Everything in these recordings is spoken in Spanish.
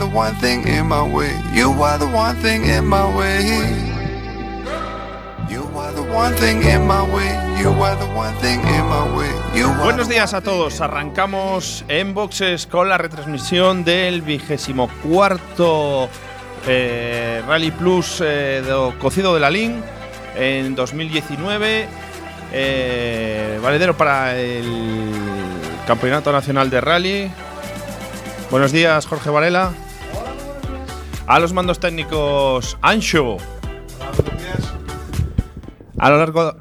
The one thing in my way. You are the one thing in my way. You are the one thing in my way. You are the one thing in my way. You are Buenos días a todos. Arrancamos en boxes con la retransmisión del vigésimo cuarto eh, Rally Plus eh, do cocido de la LIN en 2019. eh, valedero para el Campeonato Nacional de Rally. Buenos días, Jorge Varela. A los mandos técnicos, Ancho. A lo largo.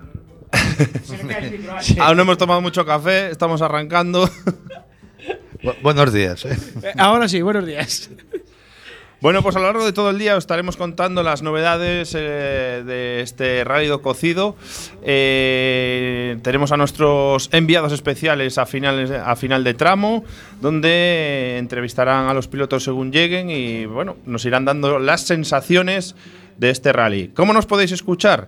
Aún no hemos tomado mucho café, estamos arrancando. Bu- buenos días. ¿eh? Eh, Ahora sí, buenos días. Bueno, pues a lo largo de todo el día os estaremos contando las novedades eh, de este rálido cocido. Eh, tenemos a nuestros enviados especiales a, finales, a final de tramo, donde entrevistarán a los pilotos según lleguen y bueno, nos irán dando las sensaciones de este rally. ¿Cómo nos podéis escuchar?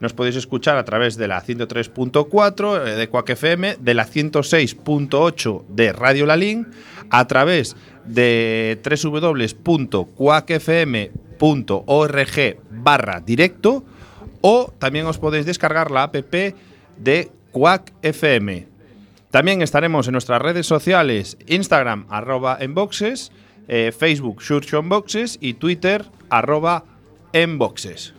Nos podéis escuchar a través de la 103.4 de Quack FM, de la 106.8 de Radio Lalín, a través de www.quackfm.org barra directo o también os podéis descargar la app de Quack FM. También estaremos en nuestras redes sociales, Instagram, arroba enboxes, eh, Facebook, Church Unboxes y Twitter, arroba enboxes.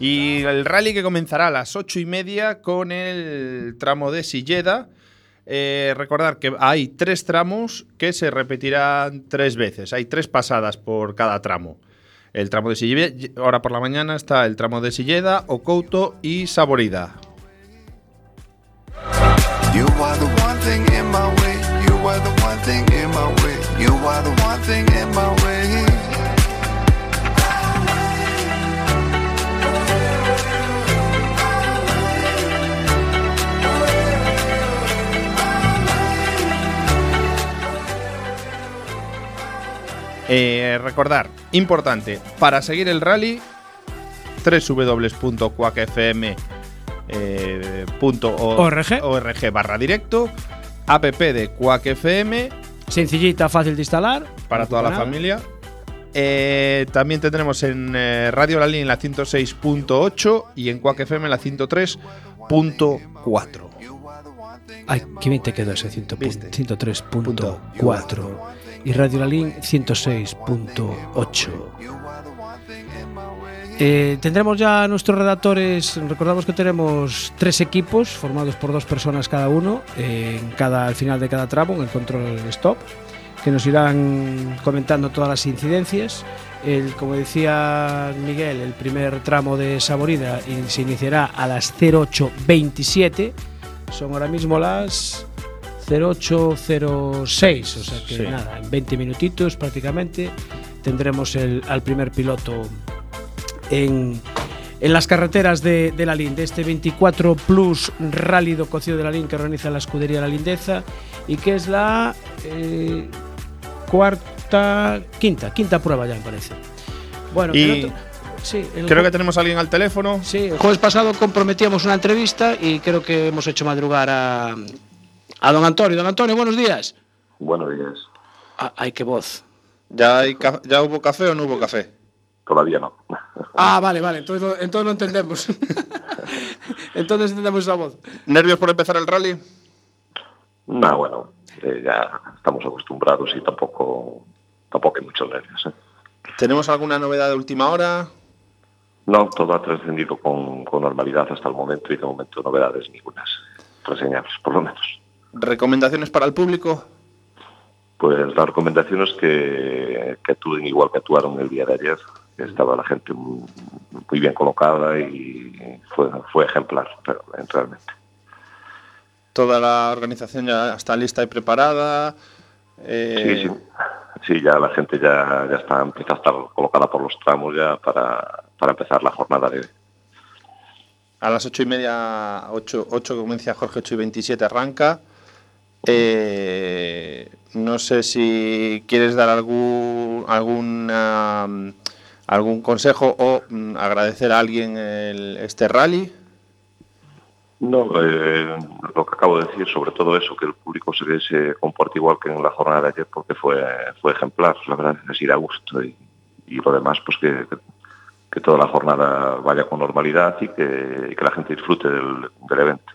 Y el rally que comenzará a las ocho y media con el tramo de Silleda. Eh, recordar que hay tres tramos que se repetirán tres veces. Hay tres pasadas por cada tramo. El tramo de Silleda, ahora por la mañana está el tramo de Silleda, Ocouto y Saborida. You Eh, recordar, importante, para seguir el rally, www.quackfm.org eh, barra directo, app de Quack FM Sencillita, fácil de instalar. para no toda la nada. familia. Eh, también tendremos en eh, Radio La Línea en la 106.8 y en Quack FM en la 103.4. Ay, qué bien te quedó ese 100 pun- ¿Viste? 103.4 y Radio Lalín 106.8. Eh, tendremos ya nuestros redactores. Recordamos que tenemos tres equipos formados por dos personas cada uno eh, en cada, al final de cada tramo, en el control stop, que nos irán comentando todas las incidencias. El, como decía Miguel, el primer tramo de Saborida se iniciará a las 08.27. Son ahora mismo las 0806, o sea que Sí. nada, en 20 minutitos prácticamente tendremos el, al primer piloto en, en las carreteras de, de la LIN, de este 24 Plus Rally do Cocido de la LIN que organiza la escudería La Lindeza y que es la eh, cuarta, quinta, quinta prueba ya me parece. Bueno, Y el otro- sí, el Creo que tenemos a alguien al teléfono. Sí, el jueves pasado comprometíamos una entrevista y creo que hemos hecho madrugar a, a don Antonio. Don Antonio, buenos días. Buenos días. Ah, ay, qué voz. ¿Ya, hay ca- ¿Ya hubo café o no hubo café? Todavía no. Ah, vale, vale, entonces lo, entonces lo entendemos. entonces entendemos esa voz. ¿Nervios por empezar el rally? No, bueno, eh, ya estamos acostumbrados y tampoco, tampoco hay muchos nervios. ¿eh? ¿Tenemos alguna novedad de última hora? No, todo ha trascendido con, con normalidad hasta el momento y de momento novedades ningunas reseñables, por lo menos. ¿Recomendaciones para el público? Pues las recomendaciones que, que actúen igual que actuaron el día de ayer. Estaba la gente muy, muy bien colocada y fue, fue ejemplar, pero, realmente. Toda la organización ya está lista y preparada. Eh, Sí, sí. Sí, ya la gente ya, ya está, empieza a estar colocada por los tramos ya para, para empezar la jornada de. A las ocho y media, ocho, ocho como decía Jorge, 8 y 27 arranca. Eh, no sé si quieres dar algún, alguna, algún consejo o mm, agradecer a alguien este rally. No, eh, lo que acabo de decir, sobre todo eso, que el público se, se comporte igual que en la jornada de ayer porque fue, fue ejemplar, la verdad, es ir a gusto y, lo demás, pues que, que toda la jornada vaya con normalidad y que, que la gente disfrute del, del evento.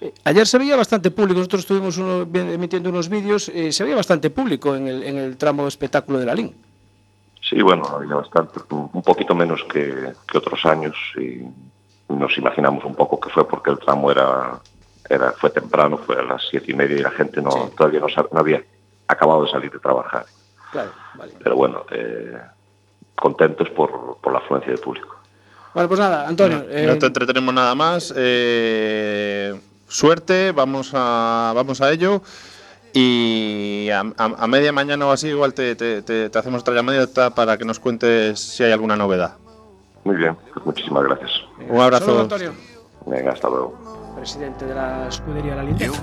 Eh, Ayer se veía bastante público, nosotros estuvimos uno- emitiendo unos vídeos, eh, se veía bastante público en el, en el tramo de espectáculo de la LIN. Sí, bueno, había bastante, un poquito menos que, que otros años y nos imaginamos un poco que fue porque el tramo era, era fue temprano, fue a las siete y media y la gente no Sí. todavía no, no había acabado de salir de trabajar. Claro, vale. Pero bueno, eh, contentos por, por la afluencia del público. Bueno, pues nada, Antonio. eh, No te entretenemos nada más. eh, suerte, vamos a, vamos a ello. Y a, a- a media mañana o así, igual te, te- te- te hacemos otra llamadita para que nos cuentes si hay alguna novedad. Muy bien, pues muchísimas gracias. Un abrazo. Antonio, Venga, hasta luego. presidente de la escudería La You Lindeza.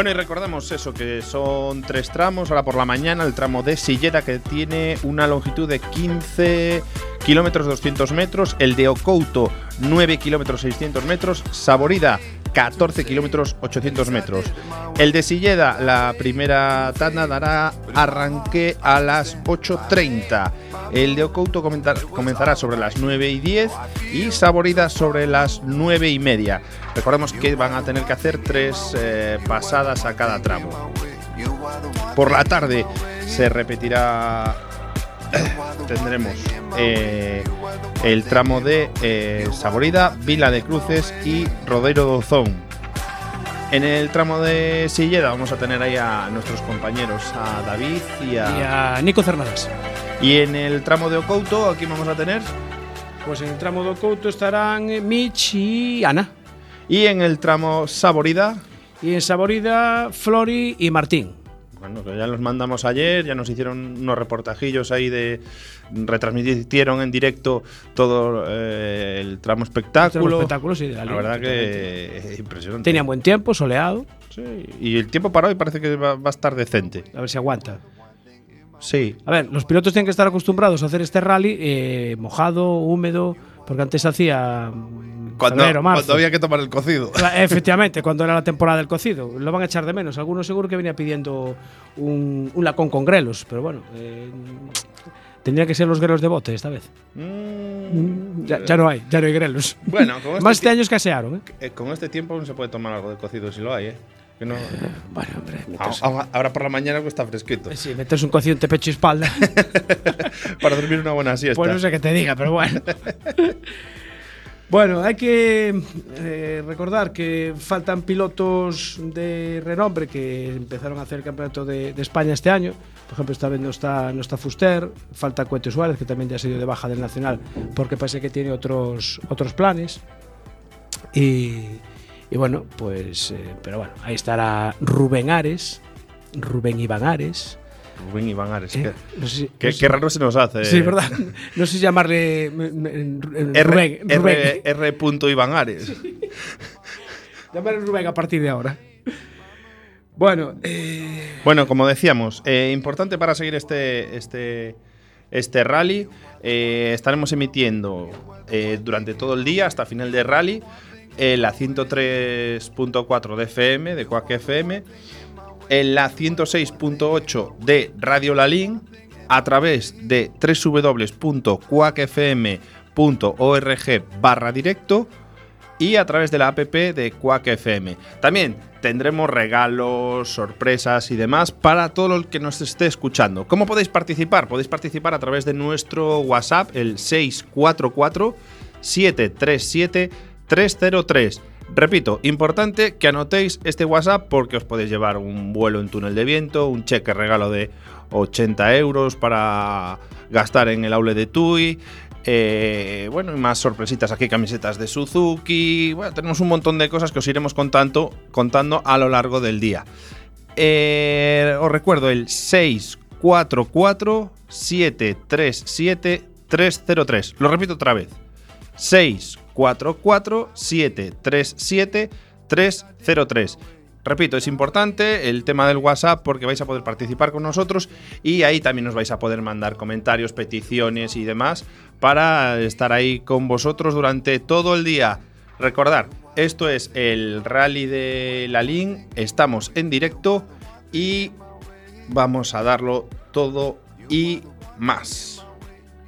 Bueno, y recordamos eso, que son tres tramos. Ahora por la mañana, el tramo de Silleda, que tiene una longitud de 15 kilómetros 200 metros. El de Ocouto, 9 kilómetros 600 metros. Saborida, 14 kilómetros 800 metros. El de Silleda, la primera tanda dará arranque a las 8.30. El de Ocouto comenzará sobre las 9 y 10 y Saborida sobre las 9 y media. Recordemos que van a tener que hacer tres eh, pasadas a cada tramo. Por la tarde se repetirá. Tendremos eh, el tramo de eh, Saborida, Vila de Cruces y Rodeiro do Zón. En el tramo de Silleda vamos a tener ahí a nuestros compañeros, a David y Y a. a Nico Cernadas. Y en el tramo de Ocouto, aquí vamos a tener. Pues en el tramo do Couto estarán eh, Mitch y Ana. Y en el tramo Saborida, Y en Saborida, Flori y Martín. Bueno, que ya los mandamos ayer, ya nos hicieron unos reportajillos ahí de. retransmitieron en directo todo eh, el tramo espectáculo. Tramo espectáculo, sí, de la La verdad que es impresionante. Tenían buen tiempo, soleado. Sí, Y el tiempo para hoy parece que va, va a estar decente. A ver si aguanta. Sí. A ver, los pilotos tienen que estar acostumbrados a hacer este rally eh, mojado, húmedo, porque antes hacía Cuando, febrero, marzo. cuando había que tomar el cocido. Ah, Efectivamente, cuando era la temporada del cocido. Lo van a echar de menos. Algunos seguro que venía pidiendo un, un lacón con grelos, pero bueno, eh, tendría que ser los grelos de bote esta vez. Mm, Ya, ya no hay, ya no hay grelos. Bueno, con este, Más este año escasearon, ¿eh? eh, con este tiempo aún se puede tomar algo de cocido si lo hay, ¿eh? Que no, Bueno, hombre, a- a- ahora por la mañana está fresquito. Sí, metes un cocido entre pecho y espalda. para dormir una buena siesta. Pues no sé qué te diga, pero bueno. Bueno, hay que eh, recordar que faltan pilotos de renombre que empezaron a hacer el campeonato de, España este año. Por ejemplo, esta vez no está, no está Fuster, falta Cueto Suárez, que también ya ha sido de baja del Nacional, porque parece que tiene otros, otros planes. Y, y bueno, pues, eh, pero bueno, ahí estará Rubén Ares, Rubén Iván Ares. Rubén Iván Ares. eh, qué- no sé si- Qué, no sé- qué raro se nos hace. Sí, ¿verdad? No sé si llamarle mm, mm, R, Rubén. R, R. punto Iván Ares. Llamarle Rubén a partir de ahora. Bueno, eh, Bueno, como decíamos, eh, importante para seguir este, este, este rally. estaremos emitiendo durante todo el día hasta final de rally la 103.4 de FM, de Quack FM, en la 106.8 de Radio Lalín, a través de www.quackfm.org barra directo y a través de la app de Quack FM. También tendremos regalos, sorpresas y demás para todo el que nos esté escuchando. ¿Cómo podéis participar? Podéis participar a través de nuestro WhatsApp, el 644 737 303. Repito, importante que anotéis este WhatsApp porque os podéis llevar un vuelo en túnel de viento, un cheque regalo de 80 euros para gastar en el aule de TUI, eh, bueno, y más sorpresitas aquí, camisetas de Suzuki. Bueno, tenemos un montón de cosas que os iremos contando, contando a lo largo del día. Eh, os recuerdo el 644 737 303. Lo repito otra vez. 644 737 303. Repito, es importante el tema del WhatsApp porque vais a poder participar con nosotros y ahí también os vais a poder mandar comentarios, peticiones y demás para estar ahí con vosotros durante todo el día. Recordar, esto es el rally de la LIN, estamos en directo y vamos a darlo todo y más.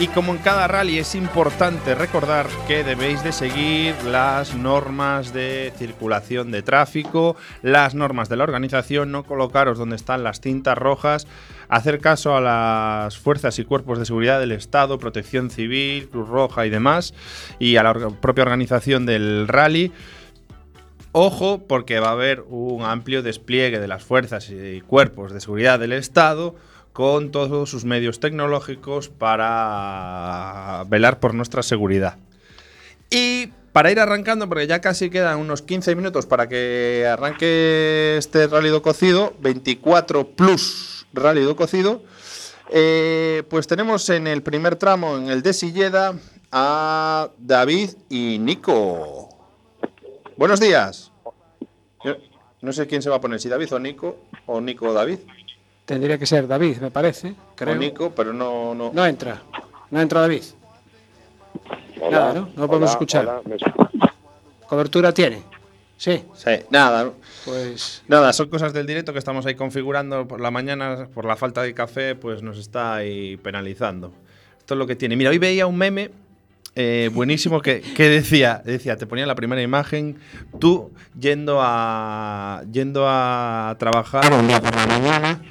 Y como en cada rally es importante recordar que debéis de seguir las normas de circulación de tráfico, las normas de la organización, no colocaros donde están las cintas rojas, hacer caso a las fuerzas y cuerpos de seguridad del Estado, Protección Civil, Cruz Roja y demás, y a la propia organización del rally. Ojo, porque va a haber un amplio despliegue de las fuerzas y cuerpos de seguridad del Estado con todos sus medios tecnológicos para velar por nuestra seguridad. Y para ir arrancando, porque ya casi quedan unos 15 minutos para que arranque este rálido cocido, 24 plus rálido cocido, eh, pues tenemos en el primer tramo, en el de Silleda, a David y Nico. Buenos días. No sé quién se va a poner, si David o Nico, o Nico o David. Tendría que ser David, me parece. Creo. O Nico, pero no, no. No entra. No entra David. Hola, Nada, ¿no? No lo podemos hola, escuchar. hola, ¿me escuchas? ¿Cobertura tiene? Sí. Sí, nada, Pues Nada, son cosas del directo que estamos ahí configurando por la mañana, por la falta de café, pues nos está ahí penalizando. Esto es lo que tiene. Mira, hoy veía un meme eh, buenísimo que, que decía, decía, te ponía la primera imagen, tú yendo a yendo a trabajar un día por la mañana.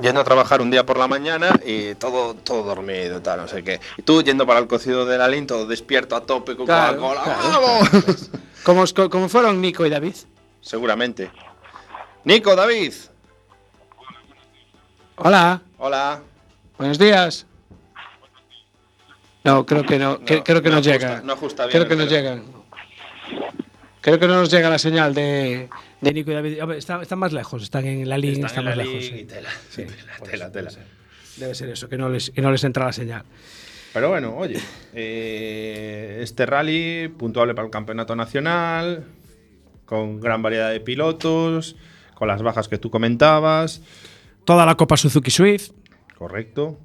Yendo a trabajar un día por la mañana y todo, todo dormido, tal, no sé qué. Y tú yendo para el cocido del Alín, todo despierto a tope con Claro, Coca-Cola. claro, ¡Vamos! como, como fueron Nico y David. Seguramente. Nico, David. Hola, Hola. buenos días. No, creo que no, que- No, creo que no no, ajusta- llega. no ajusta bien creo que no llegan. Creo que no nos llega la señal de, de Nico y David. Están, están más lejos, están en la línea, están, más lejos. sí. tela, Sí, tela, tela. Debe ser eso, que no les, que no les entra la señal. Pero bueno, oye, eh, este rally puntuable para el campeonato nacional, con gran variedad de pilotos, con las bajas que tú comentabas, Toda la Copa Suzuki Swift, correcto.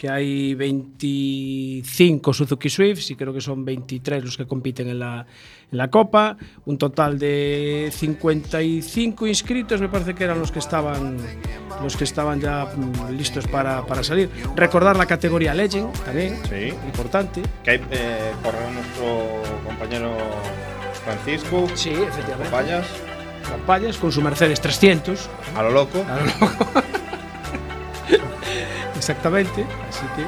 Que hay 25 Suzuki Swifts y creo que son 23 los que compiten en la, en la Copa. Un total de 55 inscritos, me parece que eran los que estaban, los que estaban ya mm, listos para, para salir. Recordar la categoría Legend también, Sí. importante. Que hay eh, correr nuestro compañero Francisco, Sí, efectivamente. Payas, Campañas con su Mercedes 300. a lo loco. A lo loco. Exactamente, así que.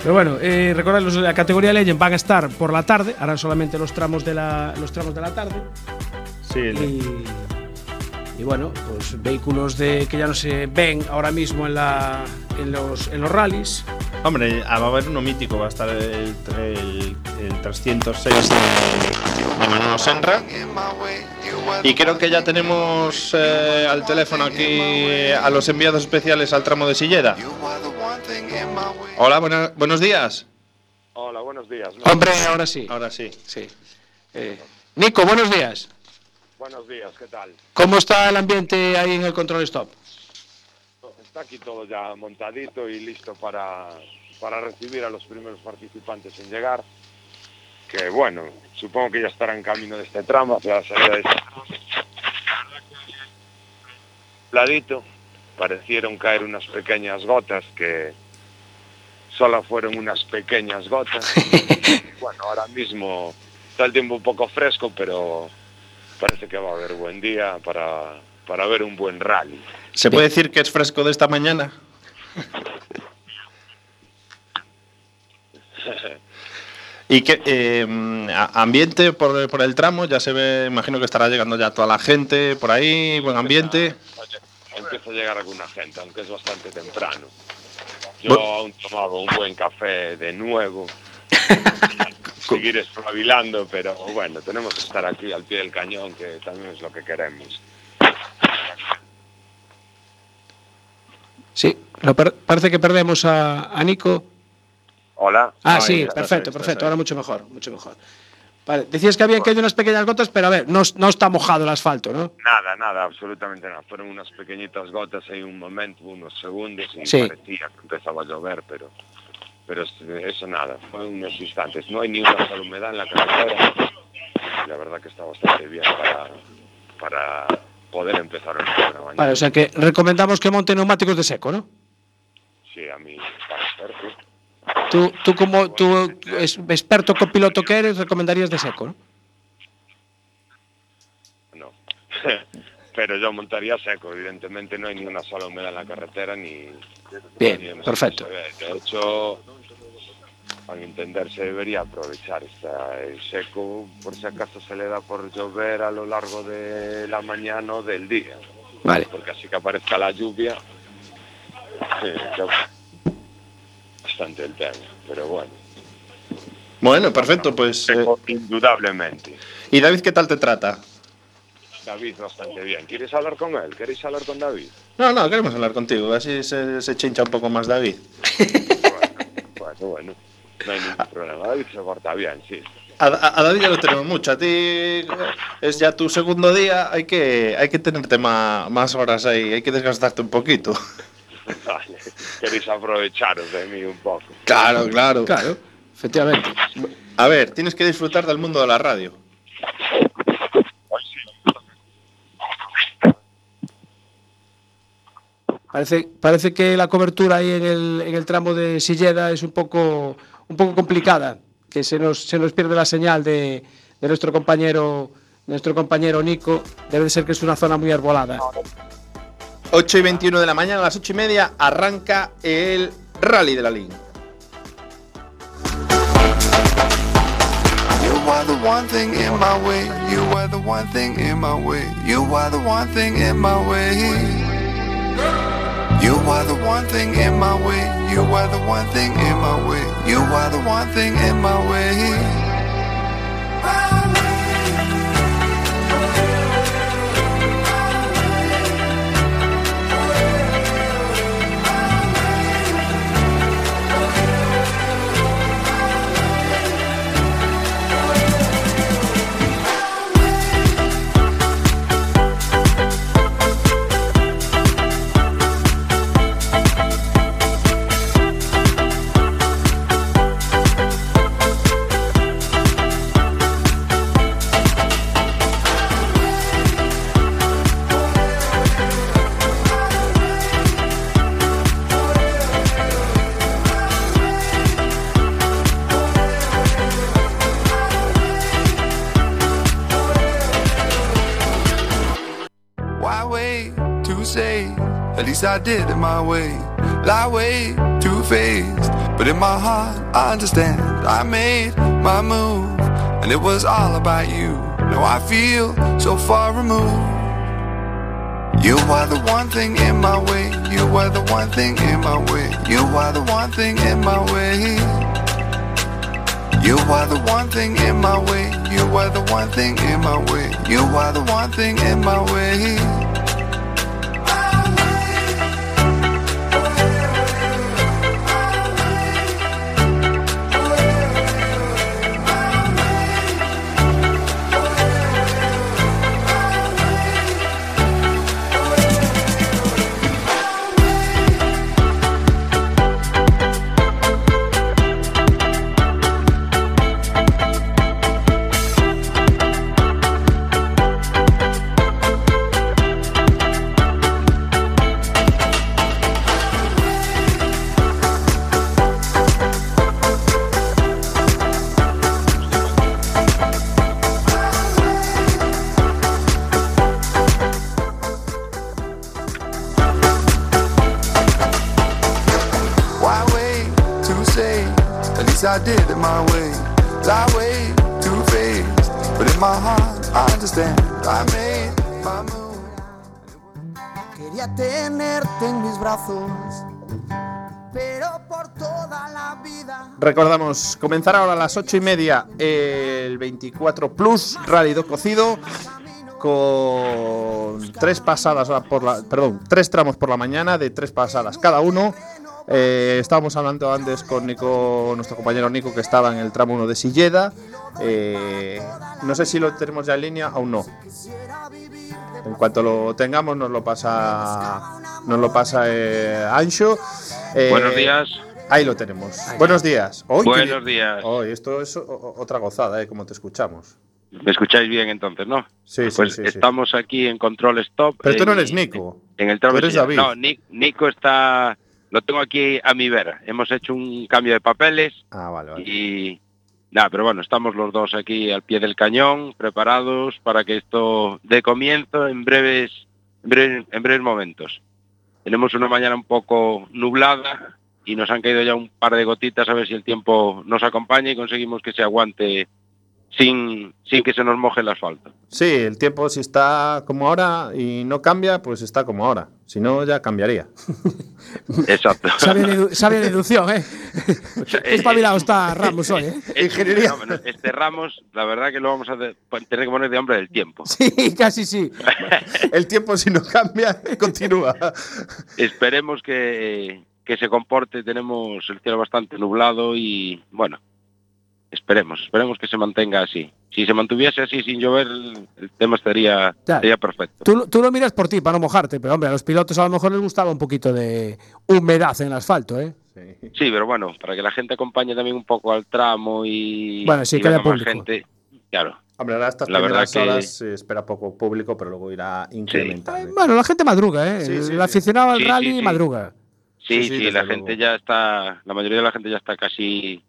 Pero bueno, eh, de la categoría Legend van a estar por la tarde, harán solamente los tramos de la, los tramos de la tarde. Sí, Y, y bueno, pues vehículos de, que ya no se ven ahora mismo en, la, en, los, en los rallies. Hombre, ah, va a haber uno mítico, va a estar el, el, el 306 de, de Manolo Senra. Y creo que ya tenemos eh, al teléfono aquí a los enviados especiales al tramo de Silleda. Hola, buena- buenos días. Hola, buenos días. ¿no? Hombre, ahora sí. Ahora sí. sí. Eh, Nico, buenos días. Buenos días, ¿qué tal? ¿Cómo está el ambiente ahí en el control stop? Está aquí todo ya montadito y listo para, para recibir a los primeros participantes en llegar. Que bueno, supongo que ya estarán en camino de este tramo hacia la salida de este Ladito, parecieron caer unas pequeñas gotas que solo fueron unas pequeñas gotas. bueno, ahora mismo está el tiempo un poco fresco, pero parece que va a haber buen día para, para ver un buen rally. ¿Se puede decir que es fresco de esta mañana? ¿Y qué eh, ambiente por, por el tramo? Ya se ve, imagino que estará llegando ya toda la gente por ahí, buen ambiente. Empieza a llegar alguna gente, aunque es bastante temprano. Yo aún tomaba un buen café de nuevo. Seguir espabilando, pero bueno, tenemos que estar aquí al pie del cañón, que también es lo que queremos. Sí, lo per- parece que perdemos a, a Nico. Hola. Ah, Ahí sí, perfecto, perfecto. Ahora mucho mejor, mucho mejor. Vale, decías que habían caído unas pequeñas gotas, pero a ver, no, no está mojado el asfalto, ¿no? Nada, nada, absolutamente nada. Fueron unas pequeñitas gotas en un momento, unos segundos, y Sí. parecía que empezaba a llover, pero, pero es- eso nada, fue unos instantes. No hay ni una sola humedad en la carretera. La verdad que está bastante bien para, para poder empezar el mañana. Vale, o sea que recomendamos que monte neumáticos de seco, ¿no? Sí, a mí parecer, sí. Tú, tú como tú experto copiloto que eres, recomendarías de seco, ¿no? No. Pero yo montaría seco, evidentemente no hay ni una sola humedad en la carretera ni... Bien, ni perfecto. De hecho, a mi entender se debería aprovechar esta, el seco por si acaso se le da por llover a lo largo de la mañana o del día. Vale. Porque así que aparezca la lluvia, eh, bastante el tema, pero bueno. Bueno, perfecto, pues. eh, indudablemente. ¿Y David qué tal te trata? David bastante bien. ¿Quieres hablar con él? ¿Queréis hablar con David? No, no, queremos hablar contigo, así se, se chincha un poco más David. Bueno, bueno, no hay ningún problema. David se porta bien, sí. A, a- David ya lo tenemos mucho, a ti es ya tu segundo día, hay que, hay que tenerte ma- más horas ahí, hay que desgastarte un poquito. Vale. Queréis aprovecharos de mí un poco. Claro, claro. Claro, efectivamente. A ver, tienes que disfrutar del mundo de la radio. Parece, parece que la cobertura ahí en el, en el tramo de Silleda es un poco, un poco complicada, que se nos, se nos pierde la señal de, de nuestro compañero nuestro compañero Nico. Debe de ser que es una zona muy arbolada. 8 y 21 de la mañana, a las 8 y media, arranca el Rally de la Lin. You are the one thing in my way. You are the one thing in my way. You are the one thing in my way. Least I did it my way. Lie way too faced, but in my heart I understand. I made my move, and it was all about you. Now I feel so far removed. You are the one thing in my way. You are the one thing in my way. You are the one thing in my way. You are the one thing in my way. You are the one thing in my way. You are the one thing in my way. Recordamos, comenzar ahora a las 8 y media el 24 Plus Rally do Cocido con tres pasadas por la, perdón, tres tramos por la mañana de tres pasadas cada uno. Eh, estábamos hablando antes con Nico, nuestro compañero Nico, que estaba en el tramo 1 de Silleda. Eh, no sé si lo tenemos ya en línea, aún no. En cuanto lo tengamos, nos lo pasa, nos lo pasa eh, Ancho. Eh, Buenos días. Ahí lo tenemos. Buenos días. Hoy, Buenos días. Hoy, esto es otra gozada, ¿eh? Como te escuchamos. ¿Me escucháis bien entonces, no? Sí, sí, Pues sí, sí. estamos aquí en Control Stop. Pero tú no en- eres Nico. En el Tú eres de- David. No, Ni- Nico está lo tengo aquí a mi vera. Hemos hecho un cambio de papeles Ah, vale, vale. y nada, pero bueno, estamos los dos aquí al pie del cañón, preparados para que esto dé comienzo en breves, en breves, en breves momentos. Tenemos una mañana un poco nublada y nos han caído ya un par de gotitas a ver si el tiempo nos acompaña y conseguimos que se aguante sin, sin que se nos moje el asfalto. Sí, el tiempo si está como ahora y no cambia, pues está como ahora. Si no, ya cambiaría. Exacto. Sabe, dedu- sabe deducción, ¿eh? Qué espabilado está Ramos hoy, ¿eh? Ingeniería. Este Ramos, la verdad que lo vamos a de- tener que poner de hombre del tiempo. Sí, casi sí. el tiempo si no cambia, continúa. Esperemos que, que se comporte. Tenemos el cielo bastante nublado y bueno, esperemos, esperemos que se mantenga así. Si se mantuviese así sin llover, el el tema estaría, sería perfecto. Tú, lo- tú lo miras por ti, para no mojarte, pero hombre, a los pilotos a lo mejor les gustaba un poquito de humedad en el asfalto, ¿eh? Sí, pero bueno, para que la gente acompañe también un poco al tramo y, Bueno, sí, y que haya venga más público. gente. Claro. Hombre, ahora estas La verdad primeras que- horas se espera poco público, pero luego irá incrementando. Bueno, la gente madruga, ¿eh? Sí, sí, el sí. aficionado al rally sí, sí. madruga. Sí, Sí, la luego. gente ya está, la mayoría de la gente ya está casi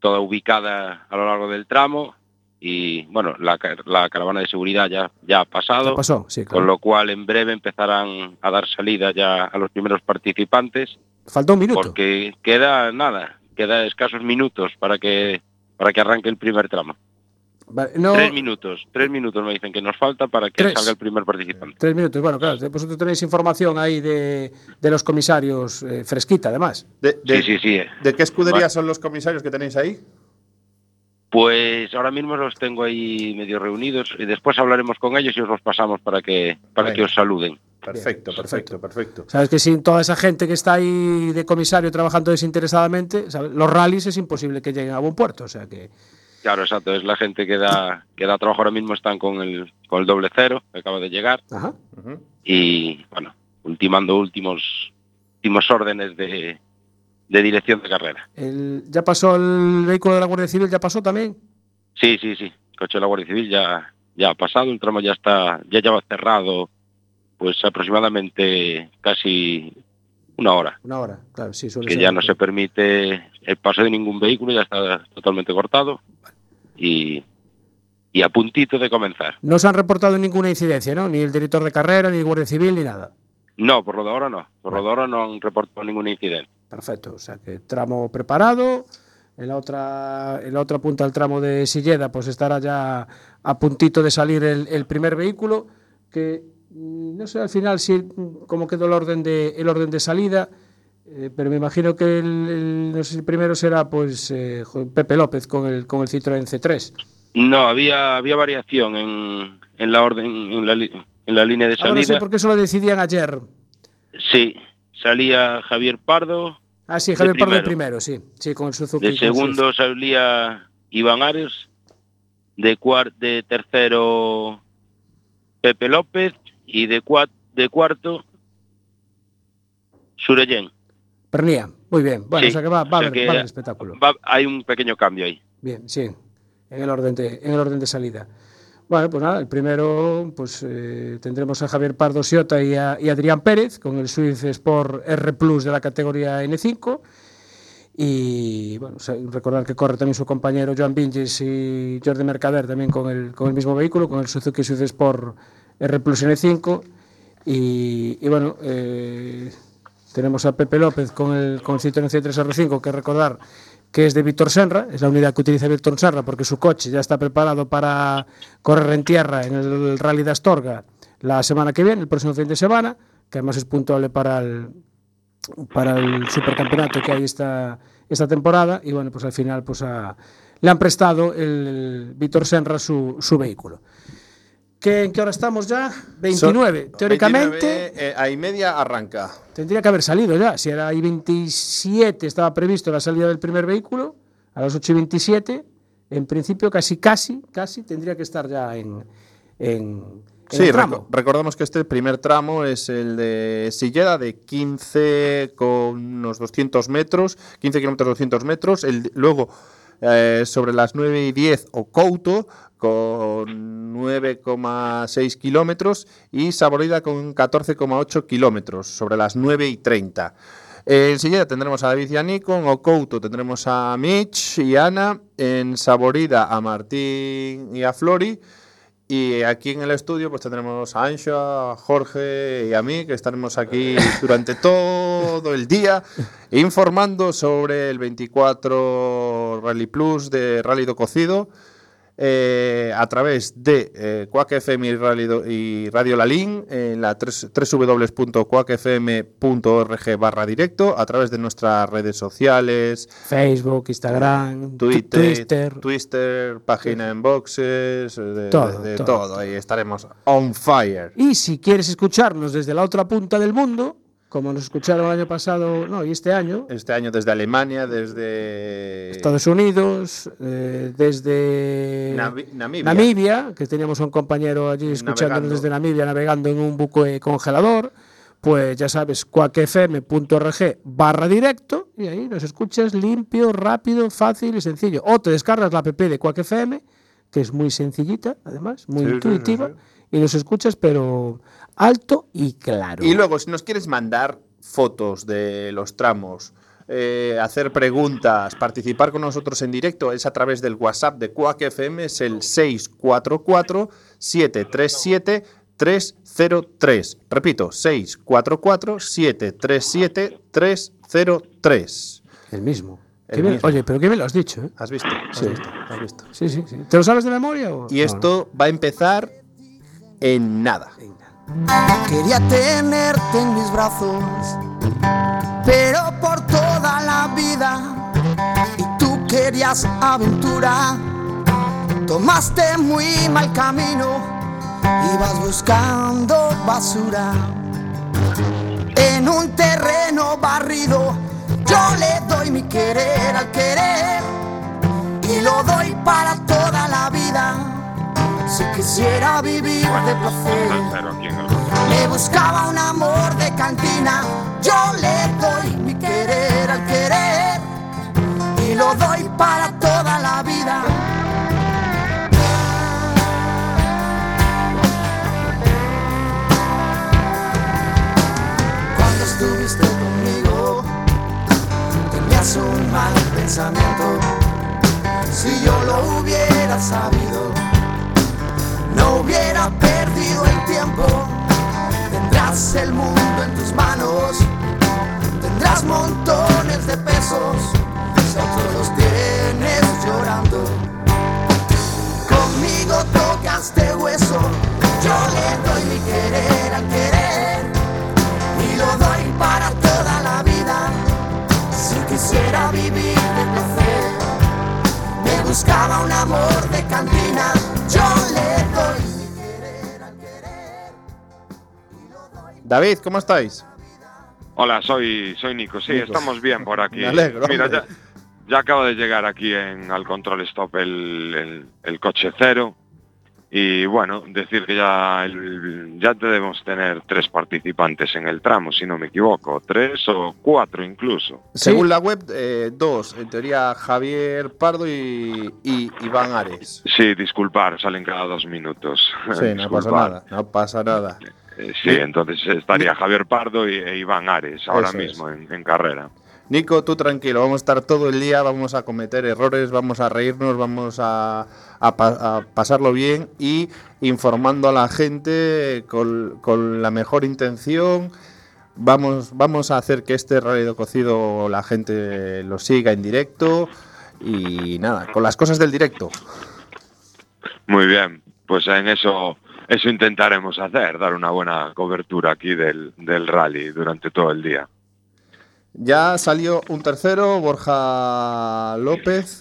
toda ubicada a lo largo del tramo y bueno, la, ca- la caravana de seguridad ya, ya ha pasado, ¿Qué pasó? Sí, claro. con lo cual en breve empezarán a dar salida ya a los primeros participantes Falta un minuto. porque queda nada, queda escasos minutos para que para que arranque el primer tramo. Vale, no, Tres minutos, tres minutos me dicen que nos falta para que Tres. salga el primer participante. tres minutos. Bueno, claro, vosotros tenéis información ahí de, de los comisarios eh, fresquita, además. De, de- Sí, sí, sí. ¿de qué escudería Vale. son los comisarios que tenéis ahí? Pues ahora mismo los tengo ahí medio reunidos y después hablaremos con ellos y os los pasamos para que para que os saluden. Perfecto, perfecto, perfecto. Sabes que sin toda esa gente que está ahí de comisario trabajando desinteresadamente, ¿sabes? los rallies es imposible que lleguen a buen puerto. O sea que. Claro, exacto, es la gente que da que da trabajo ahora mismo están con el con el doble cero que acaba de llegar Ajá. Y bueno, ultimando últimos últimos órdenes de, de dirección de carrera. El- ¿Ya pasó el vehículo de la Guardia Civil? ¿Ya pasó también? Sí, sí, sí. El coche de la Guardia Civil ya ya ha pasado, el tramo ya está ya lleva cerrado pues aproximadamente casi una hora. Una hora, claro, sí, suele que ser. ya no se permite el paso de ningún vehículo, ya está totalmente cortado y, y a puntito de comenzar. No se han reportado ninguna incidencia, ¿no? Ni el director de carrera, ni el Guardia Civil, ni nada. No, por lo de ahora no, por lo de ahora no han reportado ningún incidente. Perfecto, o sea que tramo preparado. En la otra, en la otra punta del tramo de Silleda, pues estará ya a puntito de salir el, el primer vehículo. Que mm, no sé al final si cómo quedó el orden de, el orden de salida, eh, pero me imagino que el, el- no sé si el primero será pues eh, Pepe López con el, con el Citroën C3. No, había había variación en, en la orden, en la, li- en la línea de Ahora no sé salida. por qué eso lo decidían ayer. Sí, salía Javier Pardo, Ah, sí, Javier Pardo primero. primero, sí. Sí, con el Suzuki. de con el segundo salía Iván Ares, de cuar- de tercero Pepe López y de, cua- de cuarto Surellén. Pernía, muy bien. Bueno, Sí, o sea que va, va o sea haber, que va a haber espectáculo. va- hay un pequeño cambio ahí. Bien, sí, en el orden de, en el orden de salida. Bueno, pues nada, el primero pues eh, tendremos a Javier Pardo Siota y a, y a Adrián Pérez con el Swift Sport R Plus de la categoría N5. Y bueno, recordar que corre también su compañero Joan Vinges y Jordi Mercader también con el, con el mismo vehículo, con el Suzuki Swift Sport R Plus N5. Y, y bueno, eh, tenemos a Pepe López con el, con el Citroën C3 R5, que recordar que es de Víctor Senra, es la unidad que utiliza Víctor Senra porque su coche ya está preparado para correr en tierra en el Rally de Astorga la semana que viene, el próximo fin de semana, que además es puntuable para el, para el supercampeonato que hay esta, esta temporada y bueno, pues al final pues a- le han prestado el, Víctor Senra su, su vehículo. ¿Qué, ¿En qué hora estamos ya? 29. Son- Teóricamente 29, eh, a y media arranca. tendría que haber salido ya. Si era ahí 27 estaba previsto la salida del primer vehículo, a las 8 y 27, en principio casi, casi, casi tendría que estar ya en, en, Sí, reco- recordamos que este primer tramo es el de Silleda de 15 con unos 200 metros, 15 kilómetros 200 metros. El, luego, eh, sobre las 9 y 10, Ocouto con 9,6 kilómetros y Saborida con 14,8 kilómetros sobre las 9 y 30. En Silleda tendremos a David y a Nico, en Ocouto tendremos a Mitch y Ana, en Saborida a Martín y a Flori, y aquí en el estudio pues tendremos a Ancho, a Jorge y a mí, que estaremos aquí durante todo el día informando sobre el 24 Rally Plus de Rally do Cocido eh, a través de eh, Quack FM y Radio, y Radio Lalín en la www.quackfm.org barra directo, a través de nuestras redes sociales, Facebook, Instagram, Twitter, Twitter. Twitter, página en boxes, de, de- Todo, de todo. todo. Ahí estaremos on fire. Y si quieres escucharnos desde la otra punta del mundo, como nos escucharon el año pasado, no, y este año, Este año desde Alemania, desde Estados Unidos, eh, desde Navi- Namibia. Namibia, que teníamos a un compañero allí escuchándonos Navegando. desde Namibia, navegando en un buque congelador, pues ya sabes, cuacfm.org barra directo, y ahí nos escuchas limpio, rápido, fácil y sencillo. O te descargas la app de Quack FM, que es muy sencillita, además, muy Sí, sí, intuitiva, sí, y nos escuchas, pero alto y claro. Y luego, si nos quieres mandar fotos de los tramos, eh, hacer preguntas, participar con nosotros en directo, es a través del WhatsApp de Quack FM, es el 644-737-303. Repito, 644-737-303. El mismo. El. Oye, pero qué me lo has dicho, ¿eh? ¿Has visto? ¿Has Sí. visto? ¿Has visto? Sí, sí, sí. ¿Te lo sabes de memoria? O? Y No, esto va a empezar en nada. Quería tenerte en mis brazos, pero por toda la vida. Y tú querías aventura, tomaste muy mal camino, ibas buscando basura. En un terreno barrido, yo le doy mi querer al querer y lo doy para toda la vida. Si quisiera vivir de placer. El Le buscaba un amor de cantina, yo le doy mi querer al querer y lo doy para toda la vida. Cuando estuviste conmigo, tenías un mal pensamiento. Si yo lo hubiera sabido, no hubiera perdido el tiempo. Tendrás el mundo en tus manos, tendrás montones de pesos, otros los tienes llorando. Conmigo tocaste hueso, yo le doy mi querer al querer y lo doy para toda la vida. Si quisiera vivir de placer, me buscaba un amor de cantina, yo le doy David, ¿cómo estáis? Hola, soy, soy Nico. Sí, Nico. estamos bien por aquí. Me alegro, Mira, ya, ya acabo de llegar aquí en, al control stop el, el- el coche cero. Y bueno, decir que ya, ya debemos tener tres participantes en el tramo, si no me equivoco. Tres o cuatro incluso. Según la web, eh, dos. En teoría, Javier Pardo y, y Iván Ares. Sí, disculpar, salen cada dos minutos. Sí, no pasa nada. No pasa nada. Eh, sí, entonces estaría Javier Pardo e Iván Ares ahora Eso mismo en, en carrera. Nico, tú tranquilo, vamos a estar todo el día, vamos a cometer errores, vamos a reírnos, vamos a, a pa- a pasarlo bien y informando a la gente con, con la mejor intención. Vamos, vamos a hacer que este radio cocido la gente lo siga en directo y nada, con las cosas del directo. Muy bien, pues en eso eso intentaremos hacer, dar una buena cobertura aquí del, del rally durante todo el día. Ya salió un tercero, Borja López,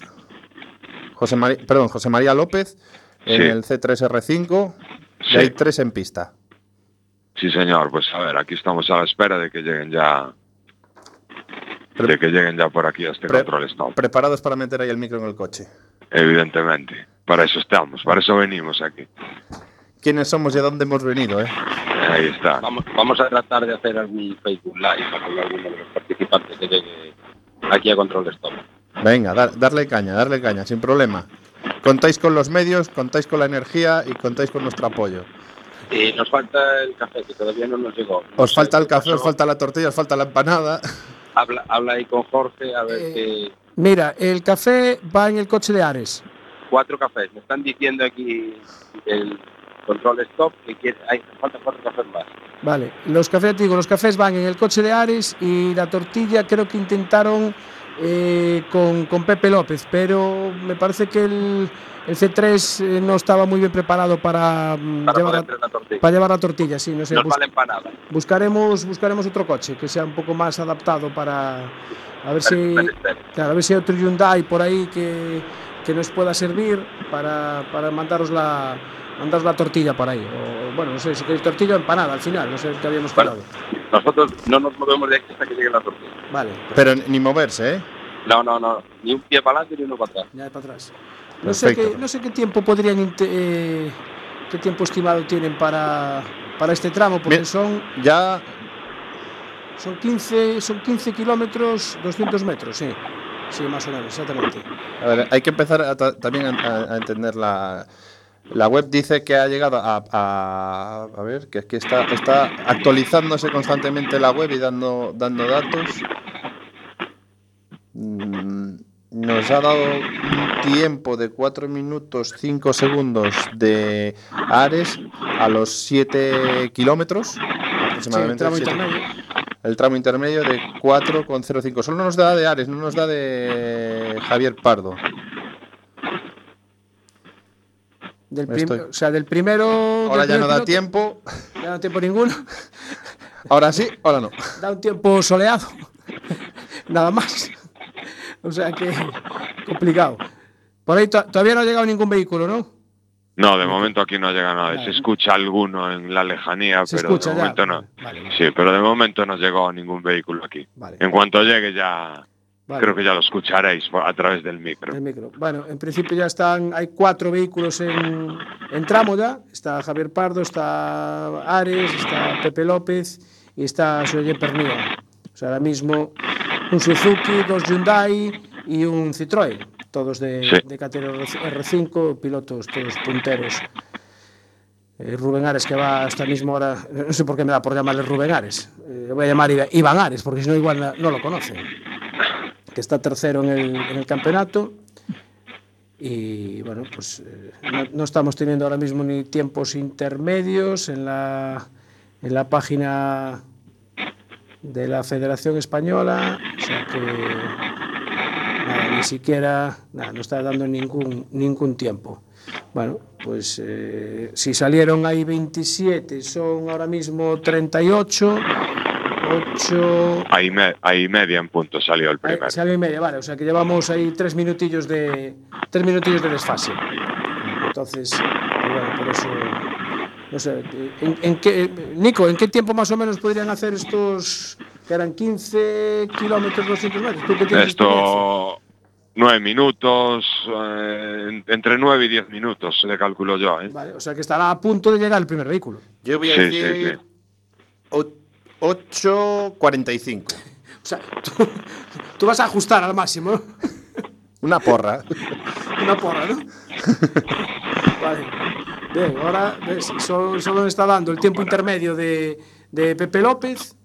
José Mari- perdón, José María López, en Sí. el C3R5, Sí. y hay tres en pista. Sí, señor, pues a ver, aquí estamos a la espera de que lleguen ya de que lleguen ya por aquí a este control stop. Preparados para meter ahí el micro en el coche. Evidentemente, para eso estamos, para eso venimos aquí. ¿Quiénes somos y a dónde hemos venido? Eh? Ahí está. Vamos, vamos a tratar de hacer algún Facebook Live para que alguno de los participantes que llegue aquí a Control Stop. Venga, dar- darle caña, darle caña, sin problema. Contáis con los medios, contáis con la energía y contáis con nuestro apoyo. Y nos falta el café, que todavía no nos llegó. Os falta el café, Pasó- os falta la tortilla, os falta la empanada. Habla, habla ahí con Jorge a ver Eh. qué Mira, el café va en el coche de Ares. cuatro cafés. Me están diciendo aquí el control stop que quiere, hay, faltan cuatro cafés más. Vale, los cafés, te digo, los cafés van en el coche de Ares y la tortilla creo que intentaron eh, con, con Pepe López, pero me parece que el, el C3 eh, no estaba muy bien preparado para, mm, Para llevar, la, tortilla. para llevar la tortilla, sí, no sé. Nos bus- vale buscaremos, buscaremos otro coche que sea un poco más adaptado para a ver si, claro, a ver si hay otro Hyundai por ahí que, que nos pueda servir para, para mandaros la mandaros la tortilla por ahí. O, bueno, no sé, si queréis tortilla o empanada al final, no sé qué habíamos Bueno. quedado. Nosotros no nos movemos de aquí hasta que llegue la tortilla. Vale, Pero ni moverse, ¿eh? No, no, no. Ni un pie para adelante ni uno para atrás. ya para atrás. No sé, qué, no sé qué tiempo podrían, eh, qué tiempo estimado tienen para, para este tramo, porque Bien. son, Ya son 15, son 15 kilómetros, 200 metros, sí. Sí, más o menos, exactamente. A ver, hay que empezar a ta- también a, a entender la, la web. Dice que ha llegado a, a, a ver, que es que está, está actualizándose constantemente la web y dando, dando datos. Mm, Nos ha dado un tiempo de 4 minutos 5 segundos de Ares a los 7 kilómetros. Sí, Aproximadamente intermedio. El tramo intermedio de 4,05. Solo nos da de Ares, no nos da de Javier Pardo. Del estoy- O sea, del primero. Ahora del ya no da piloto, tiempo. Ya no da tiempo ninguno. Ahora sí, ahora no. Da un tiempo soleado. Nada más. O sea que. Complicado. Por ahí to- todavía no ha llegado ningún vehículo, ¿no? No, de momento aquí no llega nada. Vale. Se escucha alguno en la lejanía, Se pero de ya. momento no. Vale, vale, Sí, pero de momento no llegó ningún vehículo aquí. En cuanto llegue ya, creo que ya lo escucharéis a través del micro. El micro. Bueno, en principio ya están, hay cuatro vehículos en, en tramo ya. Está Javier Pardo, está Ares, está Pepe López y está Soye Pernilla. O sea, ahora mismo un Suzuki, dos Hyundai y un Citroën. Todos de, Sí. de categoría R5, pilotos todos punteros. Eh, Rubén Ares que va hasta mismo ahora, no sé por qué me da por llamarle Rubén Ares. Eh, le voy a llamar Iván Ares, porque si no igual no lo conocen. Que está tercero en el, en el campeonato. Y bueno, pues eh, no, no estamos teniendo ahora mismo ni tiempos intermedios en la, en la página de la Federación Española. O sea que ni siquiera nada, no está dando ningún, ningún tiempo. Bueno, pues eh, si salieron ahí 27, son ahora mismo 38, 8, Ahí, me- ahí media en punto salió el Ahí, primero. salió y media, vale. O sea que llevamos ahí tres minutillos de tres minutillos de desfase. Entonces, bueno, por eso. No sé, ¿en, en qué, Nico, ¿en qué tiempo más o menos podrían hacer estos que eran 15 kilómetros 200 metros? ¿Tú qué tienes? Esto, nueve minutos, eh, en- entre nueve y diez minutos, le calculo yo. ¿eh? Vale, o sea que estará a punto de llegar el primer vehículo. Yo voy a Sí, sí, decir sí. o- 8.45. O sea, tú, tú vas a ajustar al máximo, ¿no? Una porra. Una porra, ¿no? vale. Bien, ahora ves, solo, solo está dando el tiempo intermedio de, de Pepe López.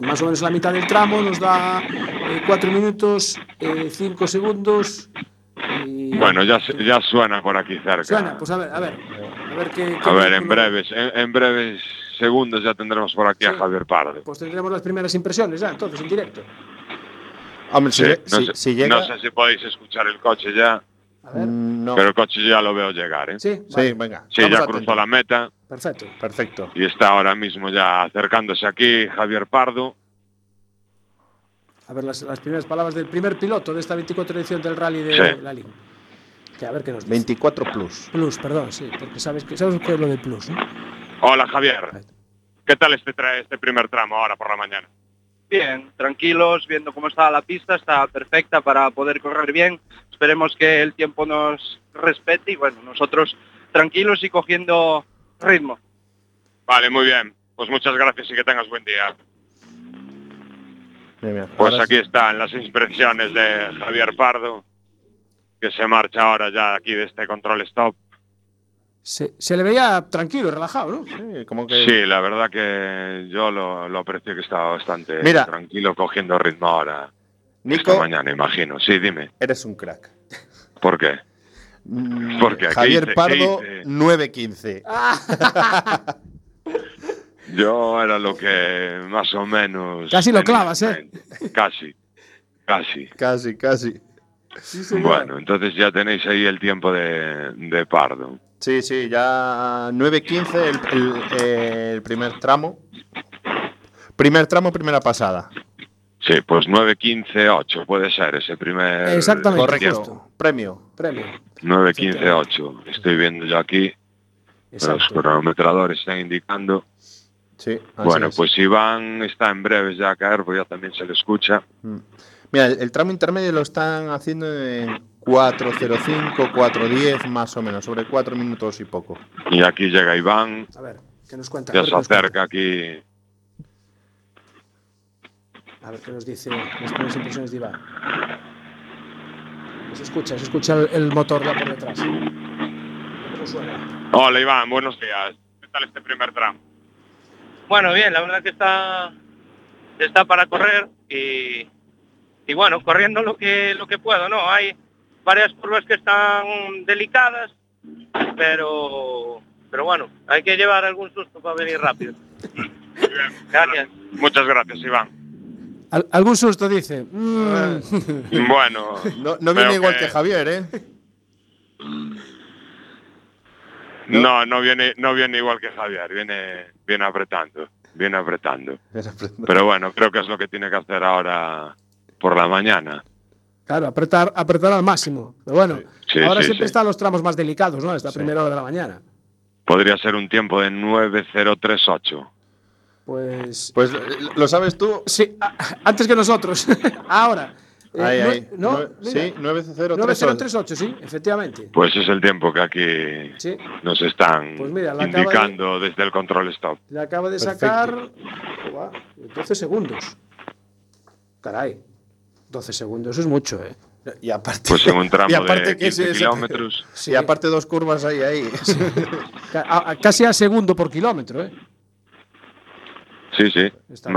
Más o menos la mitad del tramo nos da 4 minutos, 5 segundos. Y Bueno, ya, se- ya suena por aquí cerca. Suena, pues a ver, a ver. A ver qué. qué A ver, en breves, en, en breves segundos ya tendremos por aquí a. Javier Pardo. Pues tendremos las primeras impresiones ya, entonces, en directo. Hombre, si, Sí, no, si- sé, si llega. no sé si podéis escuchar el coche ya, A ver. Mm, No. pero el coche ya lo veo llegar. ¿eh? Sí, Sí, venga. Sí, vamos ya cruzó la meta perfecto. Perfecto. y está ahora mismo ya acercándose aquí Javier Pardo. A ver las, las primeras palabras del primer piloto de esta 24 edición del Rally de Sí. la Lin. Que a ver qué nos dice. 24 plus. Plus, perdón, sí, porque sabes que sabes qué es lo del plus, ¿no? Hola Javier, ¿qué tal este, tra- este primer tramo ahora por la mañana? Bien, tranquilos, viendo cómo está la pista, está perfecta para poder correr bien. Esperemos que el tiempo nos respete y bueno, nosotros tranquilos y cogiendo ritmo. Vale, muy bien. Pues muchas gracias y que tengas buen día. Bien, bien. Pues Ahora aquí sí. están las impresiones de Javier Pardo, que se marcha ahora ya aquí de este control stop. Se, se le veía tranquilo y relajado, ¿no? Sí, como que. Sí, la verdad que yo lo, lo aprecio que estaba bastante Mira. tranquilo cogiendo ritmo ahora. Nico, Esta mañana, imagino. Sí, dime. eres un crack. ¿Por qué? Mm, Porque ¿qué Javier Pardo, hice? 9-15. Yo era lo que más o menos... Casi lo clavas, ¿eh? Casi. Casi. Casi, casi. Bueno, entonces ya tenéis ahí el tiempo de, de Pardo. Sí, sí, ya 9-15 el, el- el primer tramo. Primer tramo, primera pasada. Sí, pues 9-15-8 puede ser ese primer... Exactamente. Correcto. Premio. Premio. 9-15-8. Estoy viendo yo aquí. Los Exacto. cronometradores están indicando. Sí, bueno, es. pues Iván está en breves ya a caer, pues ya también se le escucha. Mm. Mira, el, el tramo intermedio lo están haciendo en 4.05, 4.10 más o menos, sobre 4 minutos y poco. Y aquí llega Iván, A ver, ¿qué nos cuenta? Ya se acerca aquí. A ver qué nos dice las primeras impresiones de Iván. Se escucha, se escucha el, el motor ya por detrás. ¿Cómo suena? Hola Iván, buenos días. ¿Qué tal este primer tramo? Bueno, bien, la verdad que está, está para correr y, y bueno, corriendo lo que, lo que puedo, ¿no? Hay varias curvas que están delicadas, pero, pero bueno, hay que llevar algún susto para venir rápido. Gracias. Muchas gracias Iván. Al- ¿Algún susto dice? Mm. Bueno, No, no viene igual que- que Javier, ¿eh? no, no viene, no viene igual que Javier, viene, viene apretando, viene apretando. Pero bueno, creo que es lo que tiene que hacer ahora por la mañana. Claro, apretar, apretar al máximo. Pero bueno, Sí, ahora sí, siempre sí. están los tramos más delicados, ¿no? Esta primera hora de la mañana. Podría ser un tiempo de 9038. Pues. Pues lo sabes tú. Sí, antes que nosotros. ahora. Eh, Ahí, nue- ahí. No, Nue- mira, sí, 9038. 9038, sí, efectivamente. Pues es el tiempo que aquí Sí. nos están Pues mira, indicando desde el control stop. Le acaba de Perfecto. sacar Buah, 12 segundos. Caray. 12 segundos es mucho, ¿eh? Y aparte, Pues en un tramo y aparte de que es 15 ese- kilómetros. Sí. Y aparte dos curvas ahí, ahí. A- casi a segundo por kilómetro, ¿eh? Sí, sí.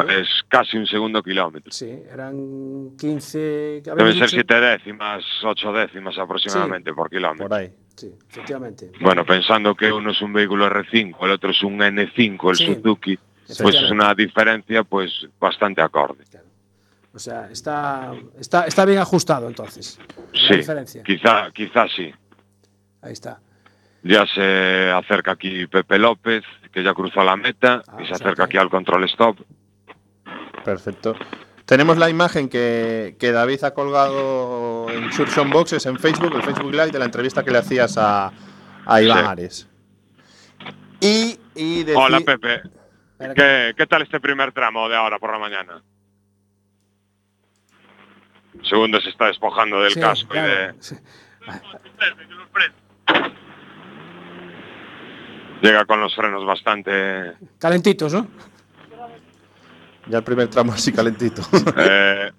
Es casi un segundo kilómetro. Sí, eran 15. que habíamos Deben ser dicho. siete décimas, ocho décimas aproximadamente por kilómetro. Por ahí. Sí, efectivamente. Bueno, pensando que uno es un vehículo R5, el otro es un N5, el Sí. Suzuki, pues es una diferencia pues bastante acorde. O sea, está, está, está bien ajustado entonces. La Sí, diferencia. quizá, quizá sí. Ahí está. Ya se acerca aquí Pepe López, que ya cruzó la meta, Ah, y se acerca aquí al control stop. Perfecto. Tenemos la imagen que, que David ha colgado en Surson Boxes en Facebook, el Facebook Live de la entrevista que le hacías a, a Iván Sí. Ares. Y, y Hola Pepe, ¿Qué, ¿qué tal este primer tramo de ahora por la mañana? Segundo se está despojando del Sí, casco claro. y de... Sí. Llega con los frenos bastante... Calentitos, ¿no? Ya el primer tramo así calentito. eh,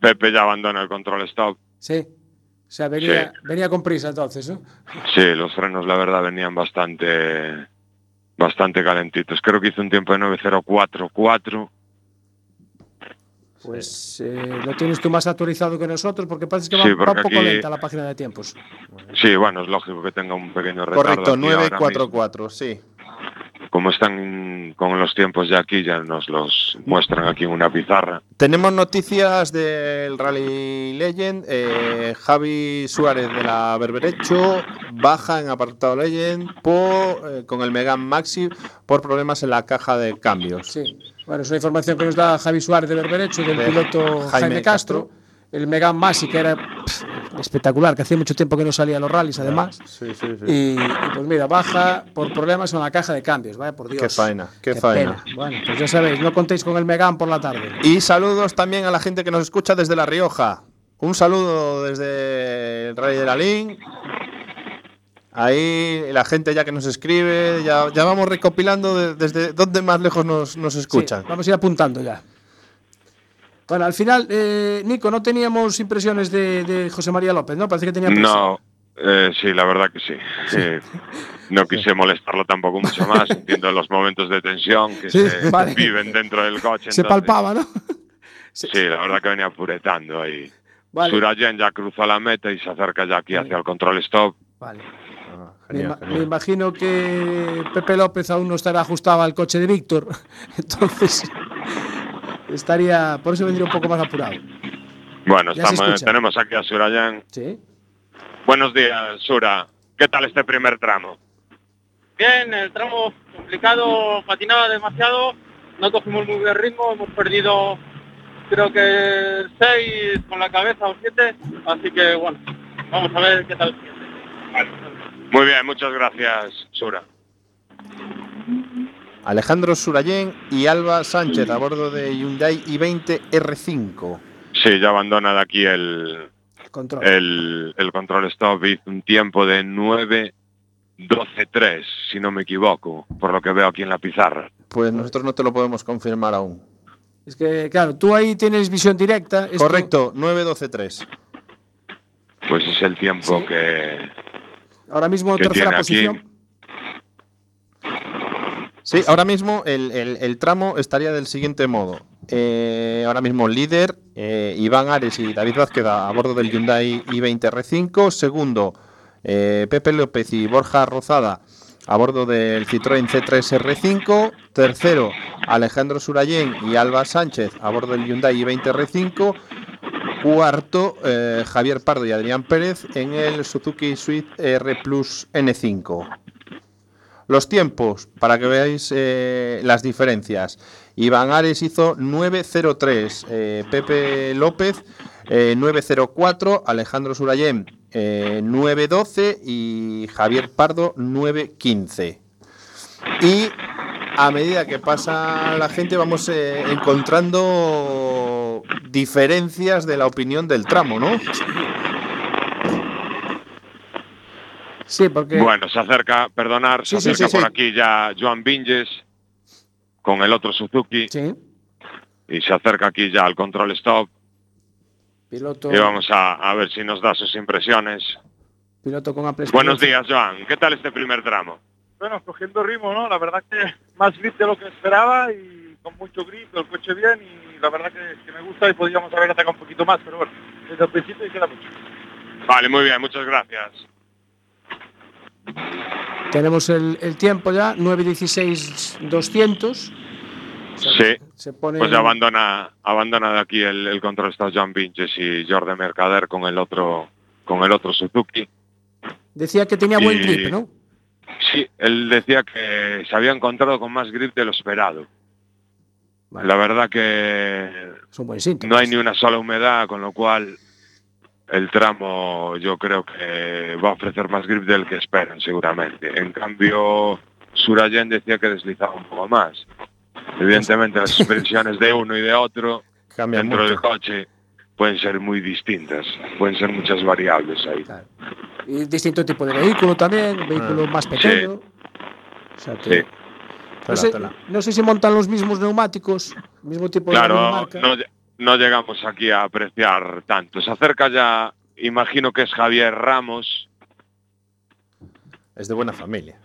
Pepe ya abandona el control stop. Sí. O sea, venía, Sí. venía con prisa entonces, ¿no? Sí, los frenos la verdad venían bastante bastante calentitos. Creo que hizo un tiempo de 9.044. Pues eh, lo tienes tú más actualizado que nosotros porque parece que va, Sí, va un poco aquí- lenta la página de tiempos. Sí, bueno, es lógico que tenga un pequeño retardo. Correcto, aquí ahora mismo. 944, sí. Como están con los tiempos ya aquí, ya nos los muestran aquí en una pizarra. Tenemos noticias del Rally Legend. eh, Javi Suárez de la Berberecho baja en apartado Legend por, eh, con el Megan Maxi por problemas en la caja de cambios. Sí. Bueno, es una información que nos da Javi Suárez de Berberecho del De piloto Jaime Jaime, Castro. El Megan Masi, que era pff, espectacular, que hacía mucho tiempo que no salía a los rallies, además. Sí, sí, sí. Y, y, pues mira, baja por problemas en la caja de cambios, vaya por Dios. Qué faena, qué faena. pena. Bueno, pues ya sabéis, no contéis con el Megan por la tarde. Y saludos también a la gente que nos escucha desde La Rioja. Un saludo desde el Rally de la Lin. Ahí la gente ya que nos escribe, ya, ya vamos recopilando de- desde dónde más lejos nos, nos escuchan. Sí, vamos a ir apuntando ya. Bueno, al final, eh, Nico, no teníamos impresiones de, de José María López, ¿no? Parece que tenía. No, Eh, sí, la verdad que sí. Eh, no quise molestarlo tampoco mucho más. Entiendo los momentos de tensión que Sí, se vale. viven dentro del coche. Se entonces- palpaba, ¿no? Sí, la verdad que venía apuretando ahí. Vale. Surayen ya cruzó la meta y se acerca ya aquí hacia el control stop. Vale. Me, genial, imagino que Pepe López aún no estará ajustado al coche de Víctor. Entonces, estaría. Por eso vendría un poco más apurado. Bueno, estamos, tenemos aquí a Surayen. Sí. Buenos días, Sura. ¿Qué tal este primer tramo? Bien, el tramo complicado, patinaba demasiado, no cogimos muy buen ritmo, hemos perdido creo que 6 con la cabeza o 7, así que bueno, vamos a ver qué tal el siguiente. Muy bien, muchas gracias, Sura. Alejandro Surayén y Alba Sánchez a bordo de Hyundai i20 R5. Sí, ya abandona de aquí el, Control. el, el control stop. Hizo un tiempo de 9 12-3, si no me equivoco, por lo que veo aquí en la pizarra. Pues nosotros no te lo podemos confirmar aún. Es que, claro, tú ahí tienes visión directa. esto- Correcto, 9-12-3. Pues es el tiempo Sí. que, Ahora mismo tercera posición. Sí, ahora mismo el, el- el tramo estaría del siguiente modo. Eh, ahora mismo líder, eh, Iván Ares y David Vázquez a bordo del Hyundai i20 R5. Segundo, eh, Pepe López y Borja Rozada a bordo del Citroën C3 R5. Tercero, Alejandro Surayén y Alba Sánchez a bordo del Hyundai i20 R5. Cuarto, eh, Javier Pardo y Adrián Pérez en el Suzuki Swift R Plus N5. Los tiempos, para que veáis eh, las diferencias. Iván Ares hizo 9.03, eh, Pepe López eh, 9.04, Alejandro Surayén eh, 9.12 y Javier Pardo 9.15. Y a medida que pasa la gente vamos eh, diferencias de la opinión del tramo, ¿no? Sí, porque. Bueno, se acerca, perdonar, se Sí, acerca sí, por sí. aquí ya Joan Vinges con el otro Suzuki Sí, y se acerca aquí ya al control stop piloto, y vamos a, a ver si nos da sus impresiones. piloto con Buenos días, Joan. ¿Qué tal este primer tramo? Bueno, cogiendo ritmo, ¿no? La verdad que más grip de lo que esperaba y con mucho grip, el coche bien y la verdad que, que me gusta y podríamos haber atacado un poquito más, pero bueno, desde el principio y queda mucho. Vale, muy bien, muchas gracias. Tenemos el, el tiempo ya, 9.16.200. Sí, Se pone. pues ya abandona, abandona de aquí el, el control stop Joan Vinges y Jordi Mercader con el otro con el otro Suzuki. Decía que tenía buen Y- grip, ¿no? Sí, él decía que se había encontrado con más grip de lo esperado. Vale. La verdad que Es un buen síntoma. no hay ni una sola humedad, con lo cual el tramo yo creo que va a ofrecer más grip del que esperan seguramente. En cambio, Surayen decía que deslizaba un poco más. Evidentemente las suspensiones de uno y de otro Cambia dentro mucho. del coche pueden ser muy distintas, pueden ser muchas variables ahí. Claro. Y distinto tipo de vehículo también, vehículo más pequeño. O sea que- Sí. No, sé, tela. no sé si montan los mismos neumáticos, mismo tipo de Claro, marca. no, no llegamos aquí a apreciar tanto. Se acerca ya, imagino que es Javier Ramos, Es de buena familia.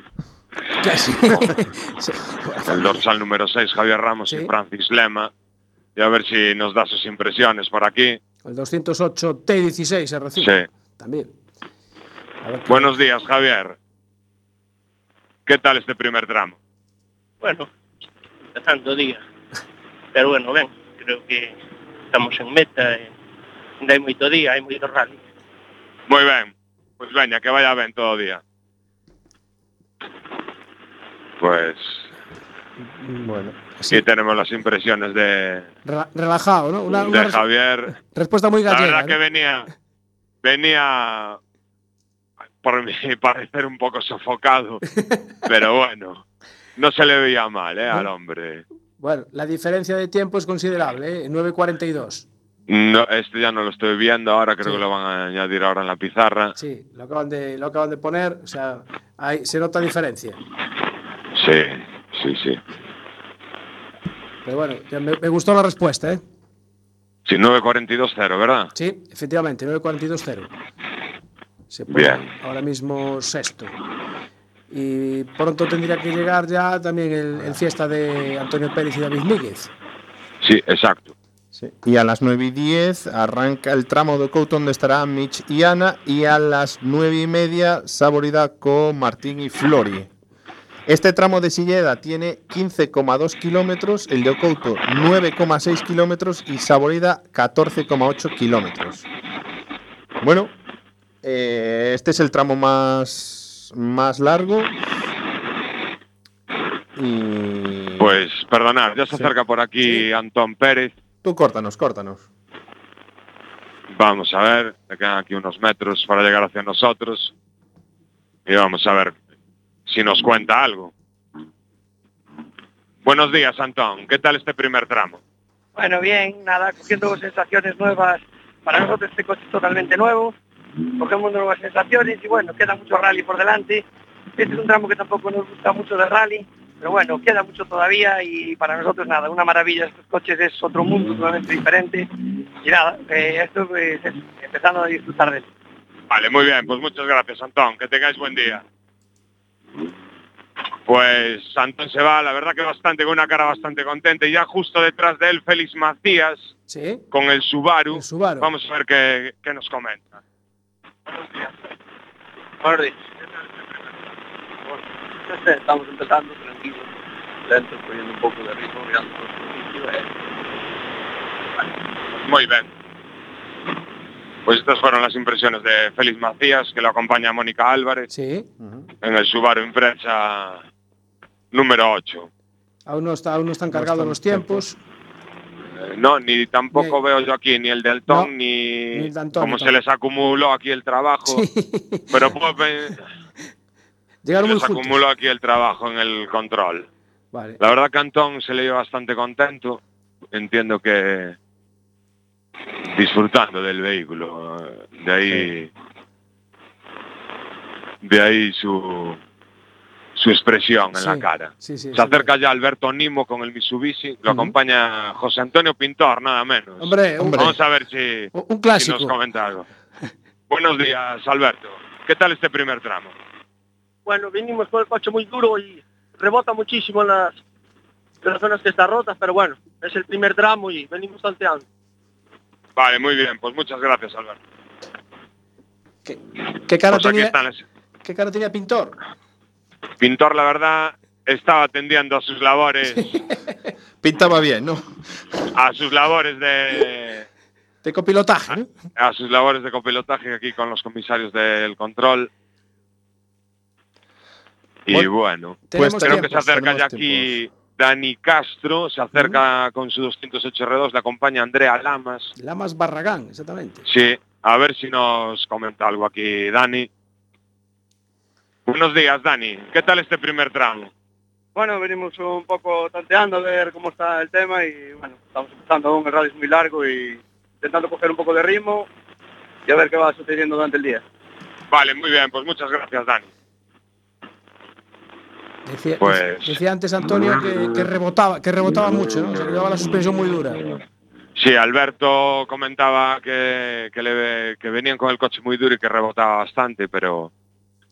Sí. el dorsal número 6, Javier Ramos Sí. y Francis Lema. Y a ver si nos da sus impresiones por aquí. El 208 T16 R5. Sí. También. Buenos días, Javier. ¿Qué tal este primer tramo? Bueno, empezando o día. Pero bueno, ben, creo que estamos en meta e ainda hai moito día, hai moito rally. Muy bien. Pues veña, que vaya bien todo día. Pues Bueno, aquí tenemos las impresiones de, Rela- relajado, ¿no? Una, una de Javier. respuesta muy La gallega. verdad que venía, venía, por mi parecer, un poco sofocado, pero bueno, no se le veía mal, ¿eh? Al hombre. Bueno, la diferencia de tiempo es considerable, ¿eh? 9.42. No, este ya no lo estoy viendo, ahora creo Sí. que lo van a añadir ahora en la pizarra. Sí, lo acaban de, lo acaban de poner, o sea, hay, se nota diferencia. Sí, sí, sí. Pero bueno, me gustó la respuesta, ¿eh? Sí, 9.42-0, ¿verdad? Sí, efectivamente, 9.42.0. Se pone Bien. ahora mismo sexto. Y pronto tendría que llegar ya también el, el fiesta de Antonio Pérez y David Míguez. Sí, exacto. Sí. Y a las 9 y 10 arranca el tramo de Couto donde estará Mitch y Ana. Y a las 9 y media Saborida con Martín y Flori. Este tramo de Silleda tiene 15,2 kilómetros, el de Ocouto 9,6 kilómetros y Saborida 14,8 kilómetros. Bueno, eh, este es el tramo más, más largo. Y Pues perdonad, ya se Sí. acerca por aquí Antón Pérez. tú córtanos, córtanos. Vamos a ver, le quedan aquí unos metros para llegar hacia nosotros. Y vamos a ver si nos cuenta algo. Buenos días, Antón. ¿Qué tal este primer tramo? Bueno, bien, nada, cogiendo sensaciones nuevas. Para nosotros este coche es totalmente nuevo. Cogemos nuevas sensaciones y bueno, queda mucho rally por delante. Este es un tramo que tampoco nos gusta mucho de rally, pero bueno, queda mucho todavía y para nosotros nada, una maravilla. Estos coches es otro mundo totalmente diferente. Y nada, eh, esto pues, es empezando a disfrutar de él. Vale, muy bien. Pues muchas gracias, Antón. Que tengáis buen día. Pues Antón se va, la verdad que bastante, con una cara bastante contenta. Y ya justo detrás de él, Félix Macías, Sí, con el Subaru. el Subaru. Vamos a ver qué, qué nos comenta. Buenos días. Estamos empezando tranquilos, lentos, poniendo un poco de ritmo, mirando sitio. eh. Muy bien. Pues estas fueron las impresiones de Félix Macías, que lo acompaña Mónica Álvarez Sí, en el Subaru Impresa número 8. aún no, está, aún no están cargados están los tiempos. Eh, no, ni tampoco veo yo aquí ni el del Tom No, ni, ni el como se les acumuló aquí el trabajo. Pero pe- Llegaron les juntos. acumuló aquí el trabajo en el control. Vale. La verdad que Antón se le dio bastante contento. Entiendo que disfrutando del vehículo. eh, De ahí, de ahí su, su expresión en Sí, la cara. Sí, sí, Se sí. acerca ya Alberto Nimo con el Mitsubishi, lo acompaña José Antonio Pintor, nada menos. Hombre, un, Hombre. Vamos a ver si, un si clásico. nos comenta algo. Buenos días, Alberto. ¿Qué tal este primer tramo? Bueno, vinimos con el coche muy duro y rebota muchísimo en las, en las zonas que están rotas, pero bueno, es el primer tramo y venimos tanteando. Vale, muy bien, pues muchas gracias, Alberto. ¿Qué, qué cara Pues tenía, ¿Qué cara tenía Pintor? Pintor, la verdad, estaba atendiendo a sus labores, Pintaba bien, ¿no? a sus labores de, De copilotaje, ¿no? a sus labores de copilotaje aquí con los comisarios del control. Y Bueno, Pues creo que se acerca ya aquí Dani Castro, se acerca con su 208 R2, le acompaña Andrea Lamas. Lamas Barragán, exactamente. Sí, a ver si nos comenta algo aquí Dani. Buenos días, Dani. ¿Qué tal este primer tramo? Bueno, venimos un poco tanteando a ver cómo está el tema y bueno, estamos empezando radio es muy largo y intentando coger un poco de ritmo y a ver qué va sucediendo durante el día. Vale, muy bien, pues muchas gracias, Dani. Decía, Pues- decía antes Antonio que, que rebotaba, que rebotaba mucho, ¿no? O sea, que llevaba la suspensión muy dura. Sí, Alberto comentaba que, que, le- que venían con el coche muy duro y que rebotaba bastante, pero,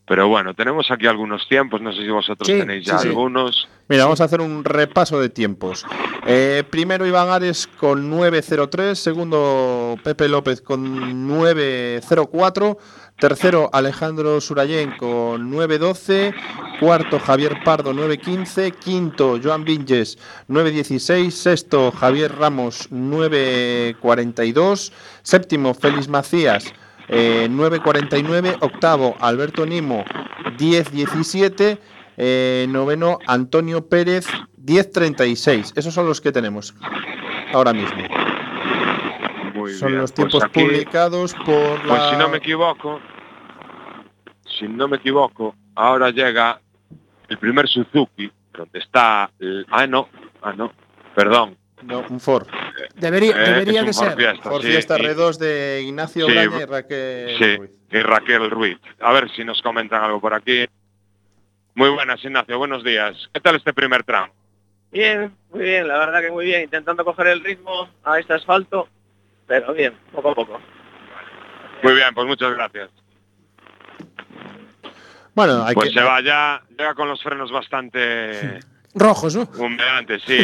pero bueno, tenemos aquí algunos tiempos, no sé si vosotros Sí, tenéis ya sí, sí. algunos. Mira, vamos a hacer un repaso de tiempos. Eh, primero Iván Ares con 9.03, segundo Pepe López con 9.04, tercero Alejandro Surayén con 9.12, cuarto Javier Pardo 9.15, quinto Joan Vinges 9.16, sexto Javier Ramos 9.42, séptimo Félix Macías eh, 9.49, octavo Alberto Nimo 10.17, eh, noveno Antonio Pérez 10.36. Esos son los que tenemos ahora mismo. Muy Son bien, los pues tiempos aquí- publicados por Pues la... si no me equivoco, si no me equivoco, ahora llega el primer Suzuki, donde está... el- ah, no, ah, no, perdón. No, un Ford. Debería, Eh, debería de ser. Fiesta, Ford sí, Fiesta y- R2 de Ignacio Sí, Braña y Raquel Sí, Ruiz. y Raquel Ruiz. A ver si nos comentan algo por aquí. Muy buenas, Ignacio, buenos días. ¿Qué tal este primer tramo? Bien, muy bien, la verdad que muy bien, intentando coger el ritmo a este asfalto, pero bien, poco a poco. Muy bien, pues muchas gracias. Bueno, hay Pues que... se va ya, llega con los frenos bastante Rojos, ¿no? humeantes, sí.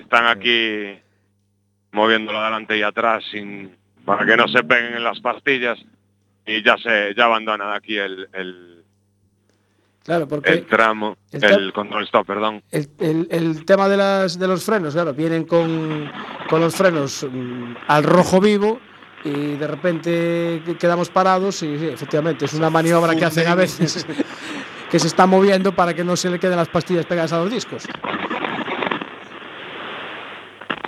Están aquí moviéndolo adelante y atrás sin para que no se peguen en las pastillas y ya se ya abandona aquí el, el, Claro, porque el tramo, el control stop, perdón. el, el- el tema de, las, de los frenos, claro, vienen con, con los frenos mm, al rojo vivo y de repente que- quedamos parados y sí, efectivamente es una maniobra que hacen a veces que se está moviendo para que no se le queden las pastillas pegadas a los discos.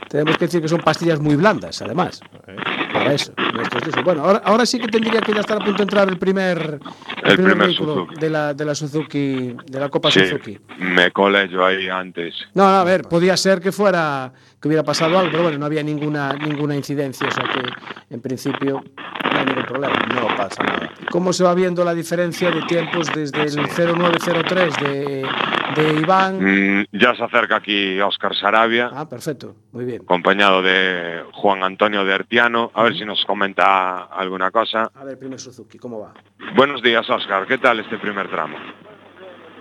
Tenemos que decir que son pastillas muy blandas, además. Para eso. Bueno, ahora, ahora sí que tendría que ya estar a punto de entrar el primer, el El primer primer vehículo de la, de la Suzuki, de la Copa Sí, Suzuki. me colé yo ahí antes. No, no, a ver, podía ser que fuera que hubiera pasado algo, pero bueno, no había ninguna ninguna incidencia, o sea que en principio no hay ningún problema. No pasa nada. ¿Cómo se va viendo la diferencia de tiempos desde el 0903 de, de Iván? Mm, ya se acerca aquí Óscar Sarabia, Ah, perfecto, muy bien. acompañado de Juan Antonio de Ertiano, a ver si nos comenta alguna cosa. A ver, primer Suzuki, ¿cómo va? Buenos días, Óscar, ¿qué tal este primer tramo?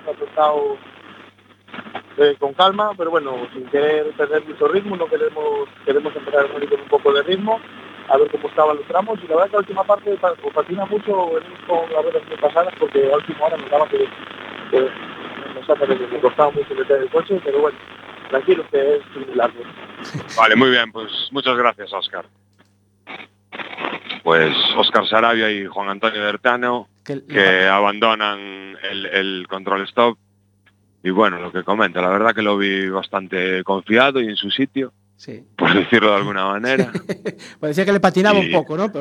Apretado eh, con calma, pero bueno, sin querer perder mucho ritmo, no queremos queremos empezar con un poco de ritmo, a ver cómo estaban los tramos y la verdad que la última parte pa- pues, patina mucho con las ruedas muy pasadas porque a última hora nos daba que, que nos hace que costaba mucho meter el coche, pero bueno, tranquilos que es un milagro. Vale, muy bien, pues muchas gracias, Óscar. Pues Óscar Sarabia y Juan Antonio de Ertiano, Que, que abandonan el, el control stop. Y bueno, lo que comenta, la verdad que lo vi bastante confiado y en su sitio, sí. por decirlo de alguna manera. Parecía que le patinaba Y- un poco, ¿no? Pero